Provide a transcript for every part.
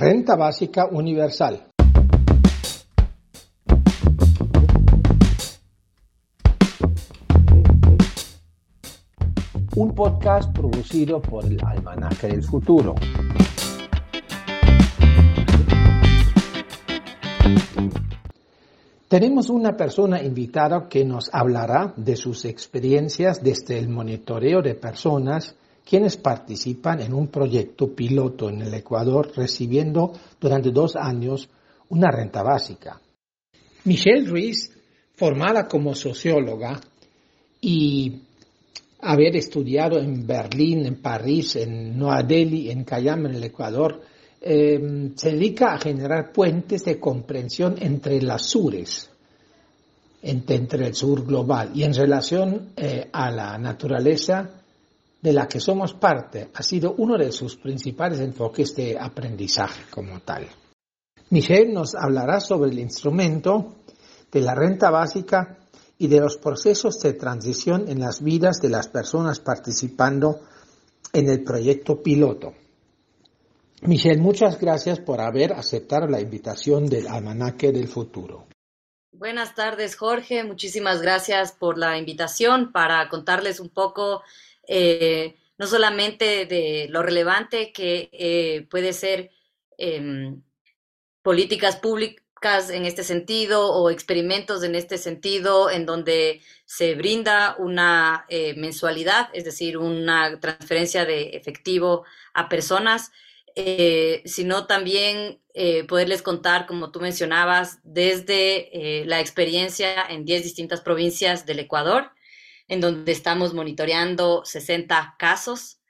Renta Básica Universal. Un podcast producido por el Almanaque del Futuro. Tenemos una persona invitada que nos hablará de sus experiencias desde el monitoreo de personas quienes participan en un proyecto piloto en el Ecuador recibiendo durante dos años una renta básica. Michelle Ruiz, formada como socióloga y haber estudiado en Berlín, en París, en Nueva Delhi, en Cayam, en el Ecuador, eh, se dedica a generar puentes de comprensión entre las sures, entre, el sur global y en relación eh, a la naturaleza de la que somos parte ha sido uno de sus principales enfoques de aprendizaje como tal. Michelle nos hablará sobre el instrumento de la renta básica y de los procesos de transición en las vidas de las personas participando en el proyecto piloto. Michelle, muchas gracias por haber aceptado la invitación del Almanaque del Futuro. Buenas tardes, Jorge. Muchísimas gracias por la invitación para contarles un poco eh, no solamente de lo relevante que eh, puede ser em, políticas públicas en este sentido o experimentos en este sentido en donde se brinda una eh, mensualidad, es decir, una transferencia de efectivo a personas, sino también poderles contar, como tú mencionabas, desde la experiencia en 10 distintas provincias del Ecuador en donde estamos monitoreando 60 casos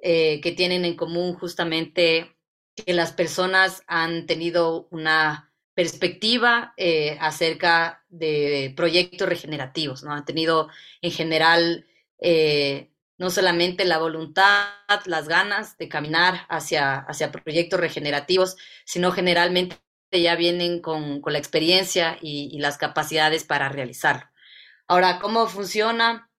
eh, que tienen en común justamente que las personas han tenido una perspectiva eh, acerca de proyectos regenerativos, ¿no? Han tenido en general eh, no solamente la voluntad, las ganas de caminar hacia, hacia proyectos regenerativos, sino generalmente ya vienen con, la experiencia y, y las capacidades para realizarlo. Ahora, ¿cómo funciona?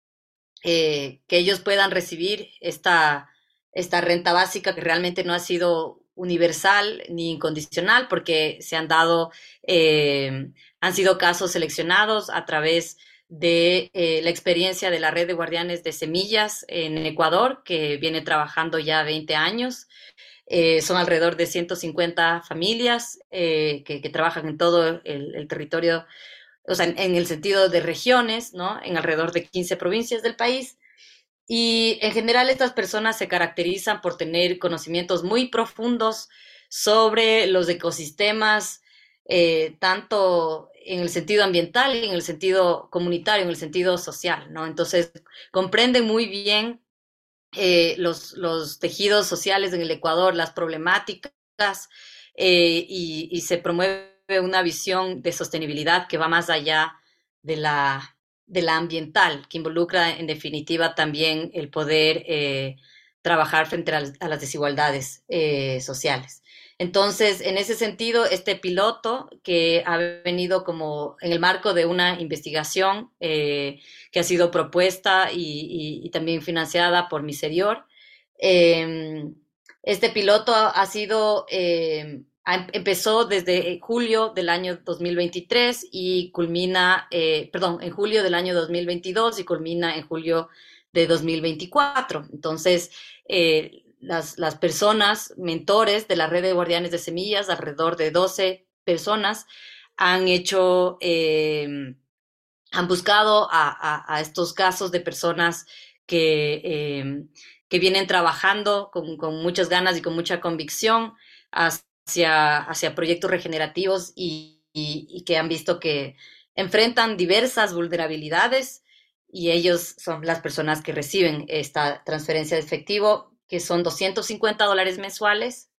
Eh, que ellos puedan recibir esta, esta renta básica que realmente no ha sido universal ni incondicional porque se han dado, eh, han sido casos seleccionados a través de eh, la experiencia de la red de guardianes de semillas en Ecuador, que viene trabajando ya 20 años. son alrededor de 150 familias que, trabajan en todo el, el territorio o sea, en, el sentido de regiones, ¿no? En alrededor de 15 provincias del país. Y en general estas personas se caracterizan por tener conocimientos muy profundos sobre los ecosistemas, eh, tanto en el sentido ambiental, en el sentido comunitario, en el sentido social, ¿no? Entonces, comprenden muy bien eh, los, los, tejidos sociales en el Ecuador, las problemáticas, eh, y, y, se promueve una visión de sostenibilidad que va más allá de la, de la ambiental, que involucra en definitiva también el poder eh, trabajar frente a, las desigualdades eh, sociales. Entonces, en ese sentido, este piloto que ha venido como en el marco de una investigación eh, que ha sido propuesta y, también financiada por Miserior, este piloto ha sido empezó desde julio del año 2023 y culmina, eh, perdón, en julio del año 2022 y culmina en julio de 2024. Entonces, eh, las, personas, mentores de la red de guardianes de semillas, alrededor de 12 personas, han hecho, em, han buscado a, estos casos de personas que, em, que vienen trabajando con, con, muchas ganas y con mucha convicción hacia, proyectos regenerativos y, que han visto que enfrentan diversas vulnerabilidades y ellos son las personas que reciben esta transferencia de efectivo, que son 250 dólares mensuales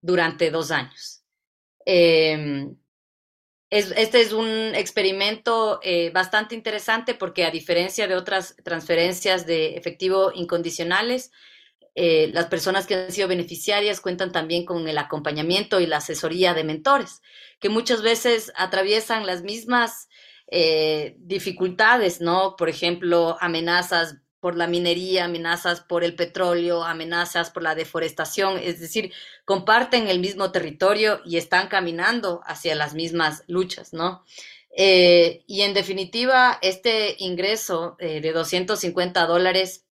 durante dos años. Em, este es un experimento eh, bastante interesante porque a diferencia de otras transferencias de efectivo incondicionales, eh, las personas que han sido beneficiarias cuentan también con el acompañamiento y la asesoría de mentores, que muchas veces atraviesan las mismas eh, dificultades, ¿no? Por ejemplo, amenazas por la minería, amenazas por el petróleo, amenazas por la deforestación, es decir, comparten el mismo territorio y están caminando hacia las mismas luchas, ¿no? Eh, y en definitiva, este ingreso de 250 dólares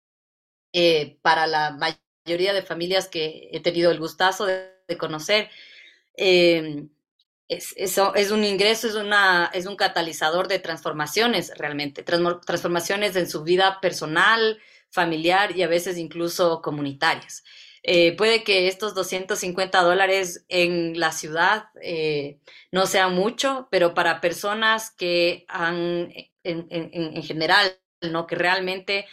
eh, para la mayoría de familias que he tenido el gustazo de, conocer, es, es, un ingreso, es, una, es un catalizador de transformaciones realmente, transformaciones en su vida personal, familiar y a veces incluso comunitarias. Eh, puede que estos 250 dólares en la ciudad eh, no sean mucho, pero para personas que han, en, en, general, ¿no? que realmente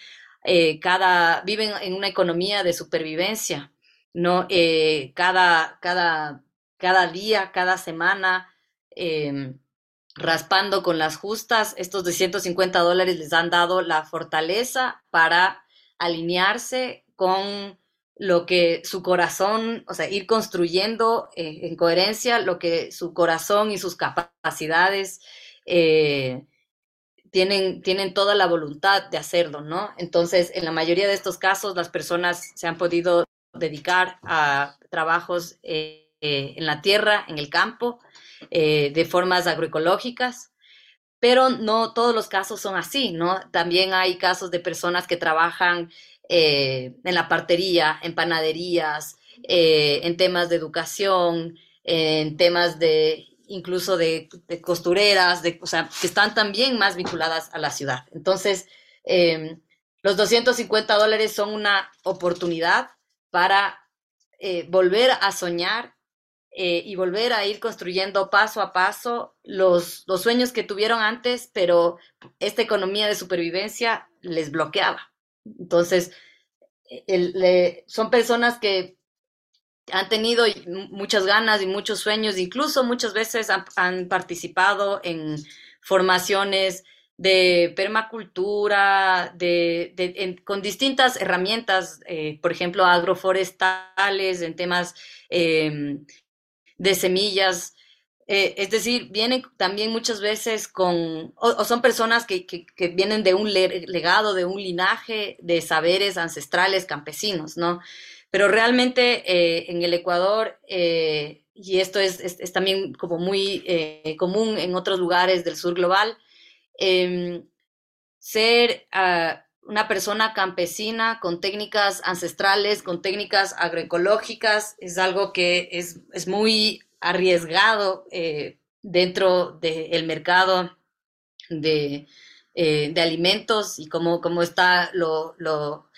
eh, cada, viven en una economía de supervivencia, ¿no? cada, cada cada día, cada semana, em, raspando con las justas. Estos 250 dólares les han dado la fortaleza para alinearse con lo que su corazón, o sea, ir construyendo eh, en coherencia lo que su corazón y sus capacidades eh, tienen, tienen toda la voluntad de hacerlo, ¿no? Entonces, en la mayoría de estos casos, las personas se han podido dedicar a trabajos eh, eh, en la tierra, en el campo, eh, de formas agroecológicas, pero no todos los casos son así, ¿no? También hay casos de personas que trabajan en la partería, en panaderías, en temas de educación, en temas de incluso de, costureras, de, o sea, que están también más vinculadas a la ciudad. Entonces, los 250 dólares son una oportunidad para volver a soñar eh, y volver a ir construyendo paso a paso los, los sueños que tuvieron antes, pero esta economía de supervivencia les bloqueaba. Entonces, son personas que han tenido muchas ganas y muchos sueños, incluso muchas veces han, participado en formaciones de permacultura, de, con distintas herramientas, eh, por ejemplo, agroforestales, en temas em, de semillas. Eh, es decir, vienen también muchas veces con, o, son personas que, vienen de un legado, de un linaje de saberes ancestrales campesinos, ¿no? Pero realmente eh, en el Ecuador, eh, y esto es, también como muy común en otros lugares del sur global, em, ser ah, una persona campesina con técnicas ancestrales, con técnicas agroecológicas, es algo que es, es muy arriesgado eh, dentro del mercado de, eh, de, alimentos y cómo, cómo está lo, lo,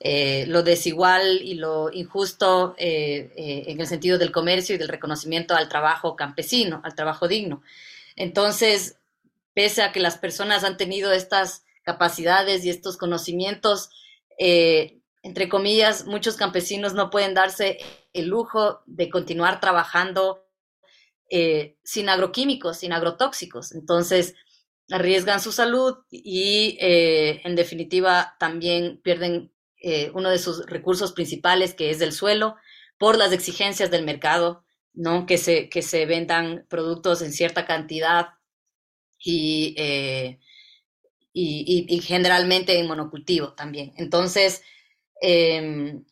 eh, lo, desigual y lo injusto en el sentido del comercio y del reconocimiento al trabajo campesino, al trabajo digno. Entonces, pese a que las personas han tenido estas capacidades y estos conocimientos, eh, entre comillas, muchos campesinos no pueden darse el lujo de continuar trabajando eh, sin agroquímicos, sin agrotóxicos. Entonces, arriesgan su salud y, eh, en definitiva, también pierden uno de sus recursos principales, que es el suelo, por las exigencias del mercado, ¿no? Que se, que se vendan productos en cierta cantidad y y, generalmente en monocultivo también. Entonces, em,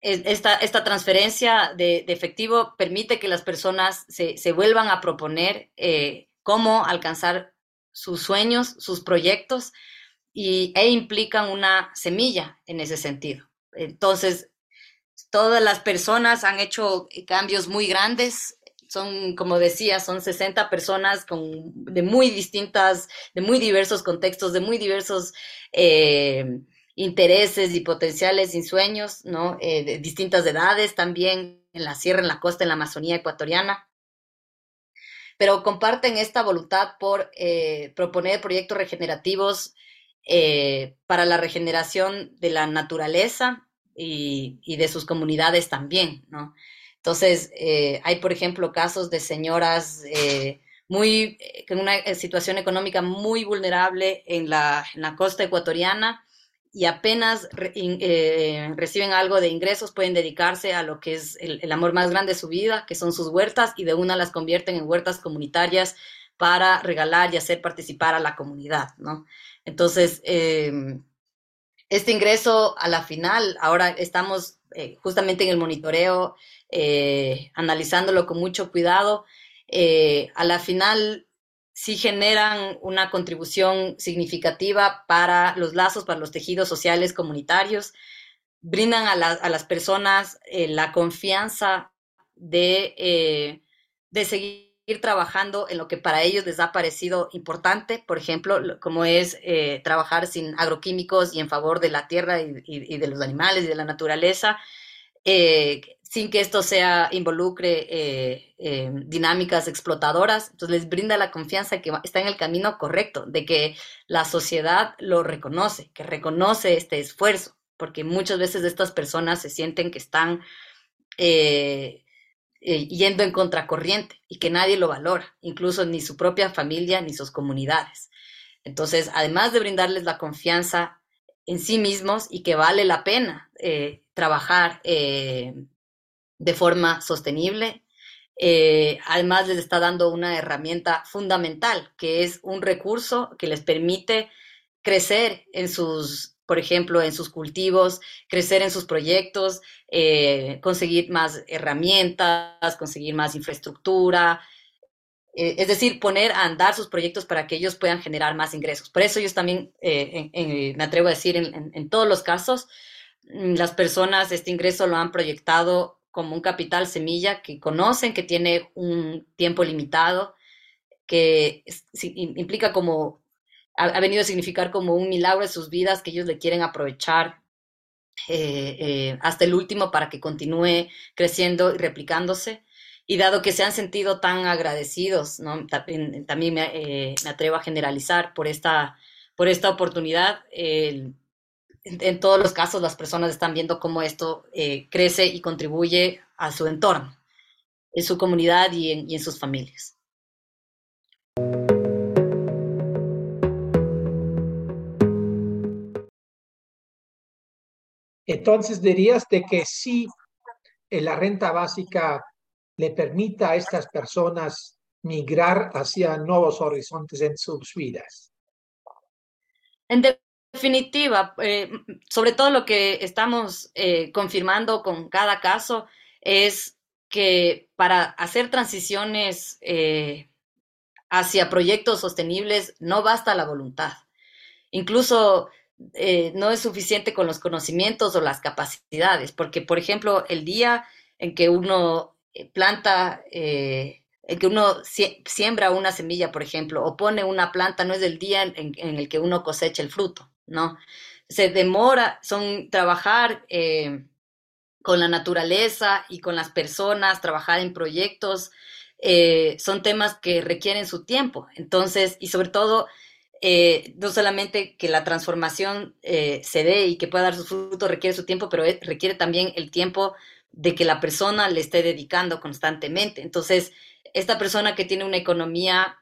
esta, esta, transferencia de, efectivo permite que las personas se, se vuelvan a proponer eh, cómo alcanzar sus sueños, sus proyectos, y, e implican una semilla en ese sentido. Entonces, todas las personas han hecho cambios muy grandes son, como decía, son 60 personas con, de muy distintas, de muy diversos contextos, de muy diversos eh, intereses y potenciales y sueños, ¿no? Eh, de distintas edades también, en la sierra, en la costa, en la Amazonía ecuatoriana. Pero comparten esta voluntad por eh, proponer proyectos regenerativos para la regeneración de la naturaleza y, de sus comunidades también, ¿no? Entonces, eh, hay, por ejemplo, casos de señoras eh, muy, eh, con una situación económica muy vulnerable en la, costa ecuatoriana y apenas reciben algo de ingresos, pueden dedicarse a lo que es el, amor más grande de su vida, que son sus huertas, y de una las convierten en huertas comunitarias para regalar y hacer participar a la comunidad, ¿no? Entonces, este ingreso a la final, ahora estamos eh, justamente en el monitoreo, eh, analizándolo con mucho cuidado, eh, a la final sí generan una contribución significativa para los lazos, para los tejidos sociales comunitarios, brindan a, las personas la confianza de, de seguir trabajando en lo que para ellos les ha parecido importante, por ejemplo, como es eh, trabajar sin agroquímicos y en favor de la tierra y, de los animales y de la naturaleza, eh, sin que esto sea involucre eh, dinámicas explotadoras. Entonces les brinda la confianza que está en el camino correcto, de que la sociedad lo reconoce, que reconoce este esfuerzo, porque muchas veces estas personas se sienten que están eh, yendo en contracorriente y que nadie lo valora, incluso ni su propia familia ni sus comunidades. Entonces, además de brindarles la confianza en sí mismos y que vale la pena eh, trabajar eh, de forma sostenible, además les está dando una herramienta fundamental, que es un recurso que les permite crecer en sus por ejemplo, en sus cultivos, crecer en sus proyectos, eh, conseguir más herramientas, conseguir más infraestructura, eh, es decir, poner a andar sus proyectos para que ellos puedan generar más ingresos. Por eso ellos también, eh, me atrevo a decir, en, todos los casos, mm, las personas este ingreso lo han proyectado como un capital semilla que conocen, que tiene un tiempo limitado, que implica como ha, venido a significar como un milagro de sus vidas que ellos le quieren aprovechar eh, eh, hasta el último para que continúe creciendo y replicándose. Y dado que se han sentido tan agradecidos, también, eh, me, atrevo a generalizar por esta, por esta oportunidad. en, todos los casos las personas están viendo cómo esto crece y contribuye a su entorno, en su comunidad y en sus familias. Entonces dirías de que sí, la renta básica le permita a estas personas migrar hacia nuevos horizontes en sus vidas. En definitiva, eh, sobre todo lo que estamos eh, confirmando con cada caso es que para hacer transiciones eh, hacia proyectos sostenibles no basta la voluntad. Incluso eh, no es suficiente con los conocimientos o las capacidades, porque, por ejemplo, el día en que uno eh, planta, eh, en que uno siembra una semilla, por ejemplo, o pone una planta, no es el día en, el que uno cosecha el fruto, ¿no? Se demora, son trabajar con la naturaleza y con las personas, trabajar en proyectos, son temas que requieren su tiempo. Entonces, y sobre todo, eh, no solamente que la transformación eh, se dé y que pueda dar su fruto requiere su tiempo, pero requiere también el tiempo de que la persona le esté dedicando constantemente. Entonces, esta persona que tiene una economía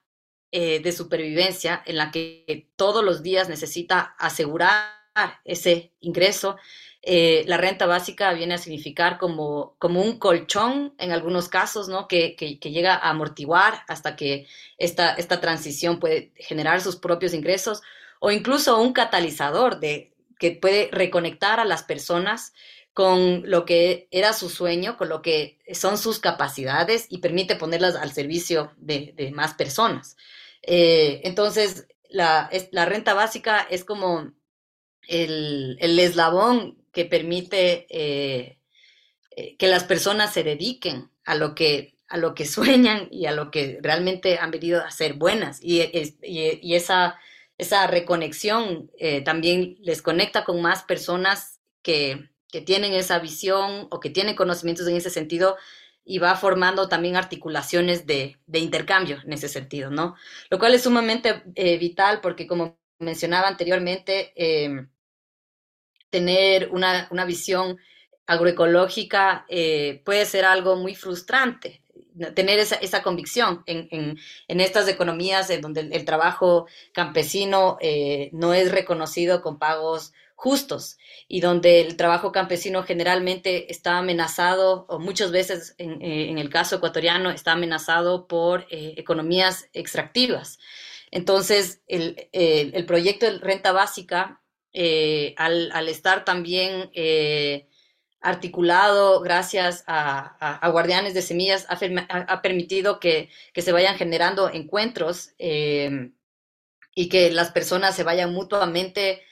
eh, de supervivencia en la que todos los días necesita asegurar ese ingreso, eh, la renta básica viene a significar como, como un colchón en algunos casos, ¿no? Que, que, llega a amortiguar hasta que esta, esta transición puede generar sus propios ingresos o incluso un catalizador de, que puede reconectar a las personas con lo que era su sueño, con lo que son sus capacidades y permite ponerlas al servicio de, más personas. Eh, entonces, la, la, renta básica es como el, el eslabón que permite eh, eh, que las personas se dediquen a lo que a lo que sueñan y a lo que realmente han venido a ser buenas. Y, esa, esa reconexión eh, también les conecta con más personas que, que, tienen esa visión o que tienen conocimientos en ese sentido y va formando también articulaciones de, de intercambio en ese sentido, ¿no? Lo cual es sumamente vital porque, como mencionaba anteriormente, tener una, visión agroecológica eh, puede ser algo muy frustrante. Tener esa, convicción en, estas economías en donde el, trabajo campesino eh, no es reconocido con pagos justos y donde el trabajo campesino generalmente está amenazado, o muchas veces en, eh, el caso ecuatoriano está amenazado por economías extractivas. Entonces, el, el, proyecto de renta básica al, estar también articulado gracias a, Guardianes de Semillas, ha, permitido que, se vayan generando encuentros y que las personas se vayan mutuamente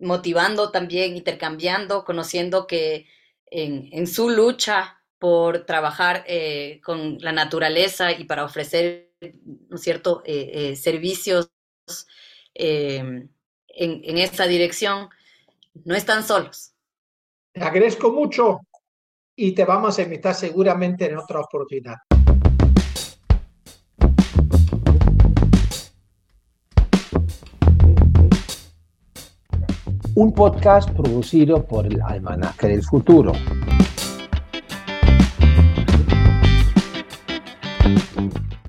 motivando también, intercambiando, conociendo que en, su lucha por trabajar eh, con la naturaleza y para ofrecer, ¿no cierto?, eh, eh, servicios en, en esta dirección, no están solos. Te agradezco mucho y te vamos a invitar seguramente en otra oportunidad. un podcast producido por el Almanaque del Futuro.